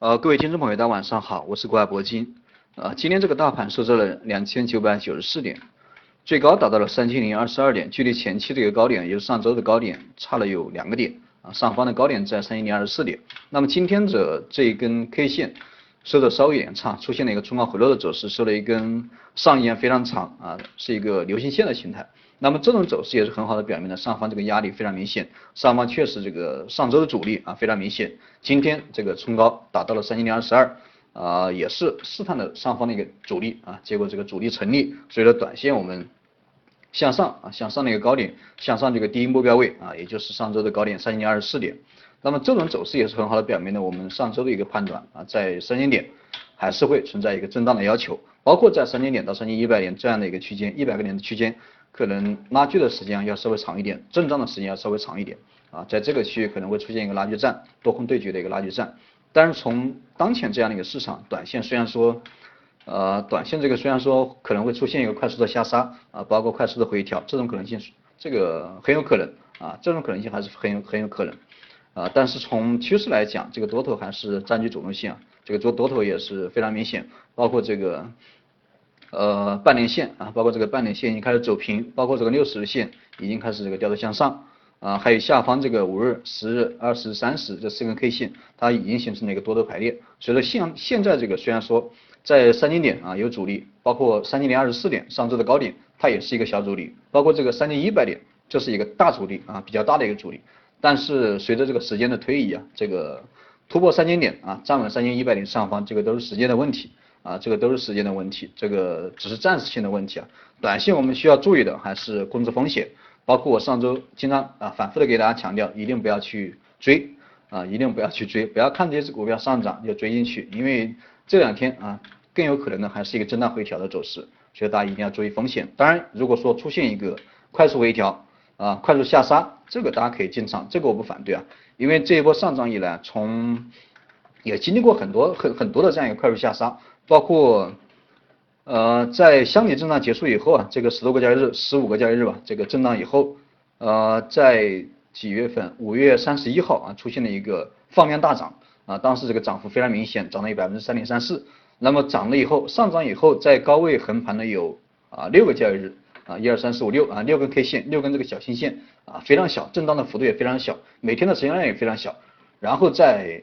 呃，各位听众朋友，大家晚上好，我是国海铂金。呃，今天这个大盘收在了两千九百九十四点，最高达到了三千零二十二点，距离前期的一个高点，也就是上周的高点，差了有两个点啊。上方的高点在三千零二十四点。那么今天的这一根 K 线收的稍微有点差，出现了一个冲高回落的走势，收了一根上沿非常长啊，是一个流星线的形态。那么这种走势也是很好的表明了上方这个压力非常明显，上方确实这个上周的阻力啊非常明显，今天这个冲高达到了三千零二十二啊，也是试探的上方的一个阻力啊，结果这个阻力成立，所以说短线我们向上啊向上的一个高点，向上这个第一目标位啊，也就是上周的高点三千零二十四点，那么这种走势也是很好的表明了我们上周的一个判断啊，在三千点还是会存在一个震荡的要求，包括在三千点到三千一百点这样的一个区间，一百个点的区间。可能拉锯的时间要稍微长一点，震荡的时间要稍微长一点啊，在这个区域可能会出现一个拉锯战，多空对决的一个拉锯战。但是从当前这样的一个市场，短线虽然说，呃，短线这个虽然说可能会出现一个快速的下杀啊，包括快速的回调，这种可能性这个很有可能啊，这种可能性还是很有很有可能啊。但是从趋势来讲，这个多头还是占据主动性啊，这个做多头也是非常明显，包括这个。呃，半年线啊，包括这个半年线已经开始走平，包括这个六十日线已经开始这个调头向上啊，还有下方这个五日、十日、二十、三十这四根 K 线，它已经形成了一个多头排列。所以说现现在这个虽然说在三千点啊有阻力，包括三千零二十四点上周的高点，它也是一个小阻力，包括这个三千一百点这是一个大阻力啊，比较大的一个阻力。但是随着这个时间的推移啊，这个突破三千点啊，站稳三千一百点上方，这个都是时间的问题。啊，这个都是时间的问题，这个只是暂时性的问题啊。短线我们需要注意的还是控制风险，包括我上周经常啊反复的给大家强调，一定不要去追啊，一定不要去追，不要看这只股票上涨就追进去，因为这两天啊更有可能呢还是一个震荡回调的走势，所以大家一定要注意风险。当然，如果说出现一个快速回调啊，快速下杀，这个大家可以进场，这个我不反对啊，因为这一波上涨以来，从也经历过很多很很多的这样一个快速下杀。包括，呃，在箱体震荡结束以后啊，这个十多个交易日，十五个交易日吧，这个震荡以后，呃，在几月份？五月三十一号啊，出现了一个放量大涨啊，当时这个涨幅非常明显，涨了有百分之三点三四。那么涨了以后，上涨以后，在高位横盘了有啊六个交易日啊，一二三四五六啊，六根 K 线，六根这个小星线啊，非常小，震荡的幅度也非常小，每天的成交量也非常小，然后在。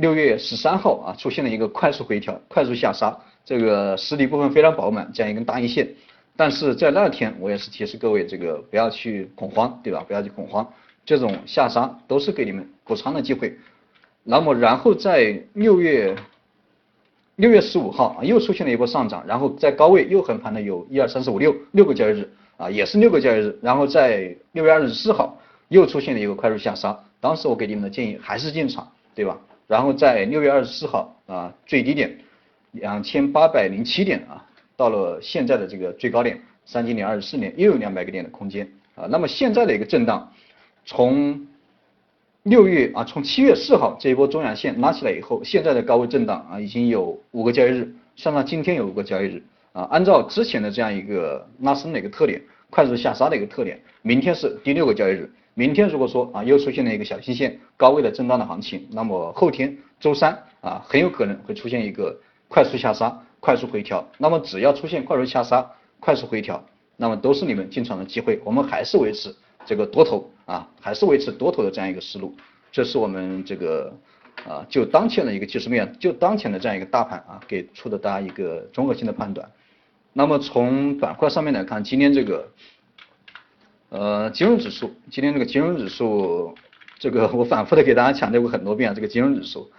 六月十三号啊，出现了一个快速回调、快速下杀，这个实体部分非常饱满，这样一根大阴线。但是在那天，我也是提示各位，这个不要去恐慌，对吧？不要去恐慌，这种下杀都是给你们补仓的机会。那么，然后在六月六月十五号啊，又出现了一波上涨，然后在高位又横盘了有一二三四五六六个交易日啊，也是六个交易日。然后在六月二十四号又出现了一个快速下杀，当时我给你们的建议还是进场，对吧？然后在六月二十四号啊，最低点两千八百零七点啊，到了现在的这个最高点三千零二十四点，又有两百个点的空间啊。那么现在的一个震荡，从六月啊，从七月四号这一波中阳线拉起来以后，现在的高位震荡啊，已经有五个交易日，算上今天有五个交易日啊。按照之前的这样一个拉升的一个特点，快速下杀的一个特点，明天是第六个交易日。明天如果说啊又出现了一个小星线高位的震荡的行情，那么后天周三啊很有可能会出现一个快速下杀、快速回调。那么只要出现快速下杀、快速回调，那么都是你们进场的机会。我们还是维持这个多头啊，还是维持多头的这样一个思路。这是我们这个啊就当前的一个技术面，就当前的这样一个大盘啊给出的大家一个综合性的判断。那么从板块上面来看，今天这个。呃，金融指数今天这个金融指数，这个我反复的给大家强调过很多遍，这个金融指数，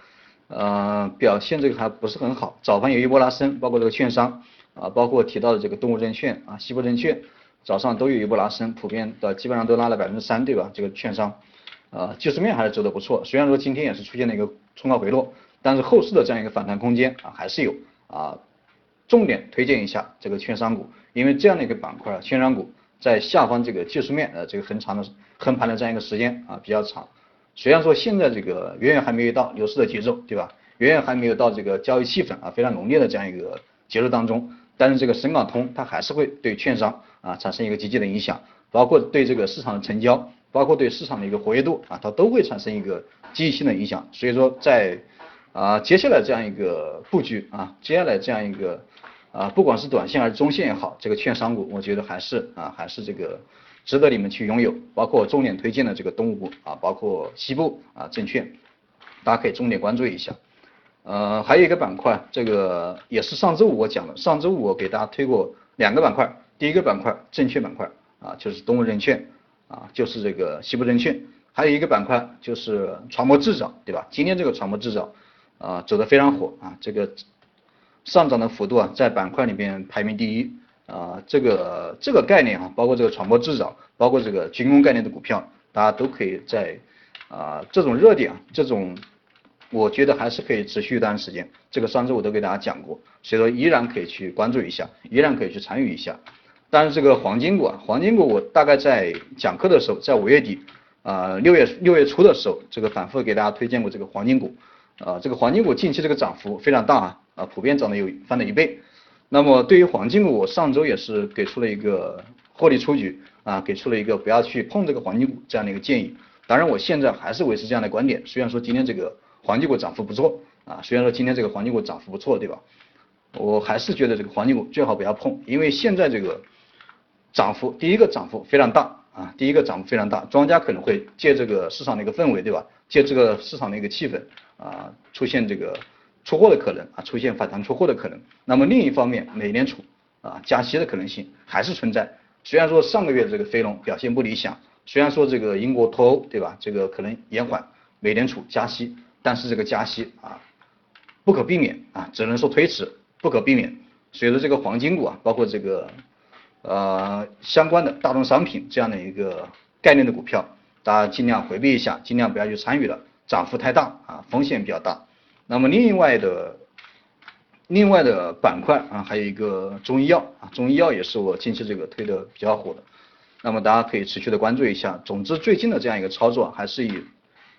呃，表现这个还不是很好。早盘有一波拉升，包括这个券商啊，包括提到的这个东吴证券啊、西部证券，早上都有一波拉升，普遍的基本上都拉了百分之三，对吧？这个券商，啊，技术面还是走的不错。虽然说今天也是出现了一个冲高回落，但是后市的这样一个反弹空间啊还是有啊。重点推荐一下这个券商股，因为这样的一个板块啊，券商股。在下方这个技术面，呃，这个横长的横盘的这样一个时间啊比较长，虽然说现在这个远远还没有到牛市的节奏，对吧？远远还没有到这个交易气氛啊非常浓烈的这样一个节奏当中，但是这个深港通它还是会对券商啊产生一个积极的影响，包括对这个市场的成交，包括对市场的一个活跃度啊，它都会产生一个积极性的影响。所以说在啊，接下来这样一个布局啊，接下来这样一个啊，不管是短线还是中线也好，这个券商股，我觉得还是啊，还是这个值得你们去拥有，包括重点推荐的这个东吴啊，包括西部啊证券，大家可以重点关注一下。呃，还有一个板块，这个也是上周五我讲的，上周五我给大家推过两个板块，第一个板块证券板块啊，就是东吴证券啊，就是这个西部证券，还有一个板块就是船舶制造，对吧？今天这个船舶制造啊走的非常火啊，这个上涨的幅度啊在板块里面排名第一啊，这个这个概念啊，包括这个船舶制造，包括这个军工概念的股票，大家都可以在啊这种热点啊这种。我觉得还是可以持续一段时间，这个上周我都给大家讲过，所以说依然可以去关注一下，依然可以去参与一下。但是这个黄金股啊，黄金股我大概在讲课的时候，在五月底啊六月六月初的时候，这个反复给大家推荐过这个黄金股啊，这个黄金股近期这个涨幅非常大啊啊，普遍涨了有翻了一倍。那么对于黄金股，我上周也是给出了一个获利出局啊，给出了一个不要去碰这个黄金股这样的一个建议。当然我现在还是维持这样的观点，虽然说今天这个。黄金股涨幅不错啊，虽然说今天这个黄金股涨幅不错，对吧？我还是觉得这个黄金股最好不要碰，因为现在这个涨幅，第一个涨幅非常大啊，第一个涨幅非常大，庄家可能会借这个市场的一个氛围，对吧？借这个市场的一个气氛啊，出现这个出货的可能啊，出现反弹出货的可能。那么另一方面，美联储啊加息的可能性还是存在。虽然说上个月这个非农表现不理想，虽然说这个英国脱欧，对吧？这个可能延缓美联储加息。但是这个加息啊，不可避免啊，只能说推迟，不可避免。随着这个黄金股啊，包括这个呃相关的大宗商品这样的一个概念的股票，大家尽量回避一下，尽量不要去参与了，涨幅太大啊，风险比较大。那么另外的另外的板块啊，还有一个中医药啊，中医药也是我近期这个推的比较火的。那么大家可以持续的关注一下。总之最近的这样一个操作还是以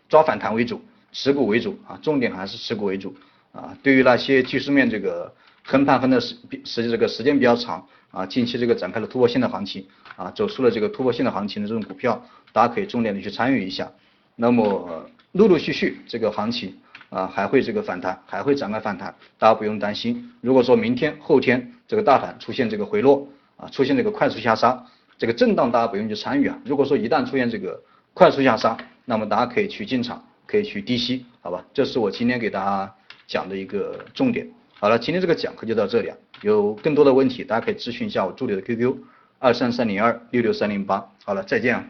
抓反弹为主。持股为主啊，重点还是持股为主啊。对于那些技术面这个横盘横的时时这个时间比较长啊，近期这个展开了突破性的行情啊，走出了这个突破性的行情的这种股票，大家可以重点的去参与一下。那么陆陆续续这个行情啊还会这个反弹，还会展开反弹，大家不用担心。如果说明天后天这个大盘出现这个回落啊，出现这个快速下杀，这个震荡大家不用去参与啊。如果说一旦出现这个快速下杀，那么大家可以去进场。可以去低吸，好吧，这是我今天给大家讲的一个重点。好了，今天这个讲课就到这里啊，有更多的问题大家可以咨询一下我助理的 QQ 二三三零二六六三零八。好了，再见啊。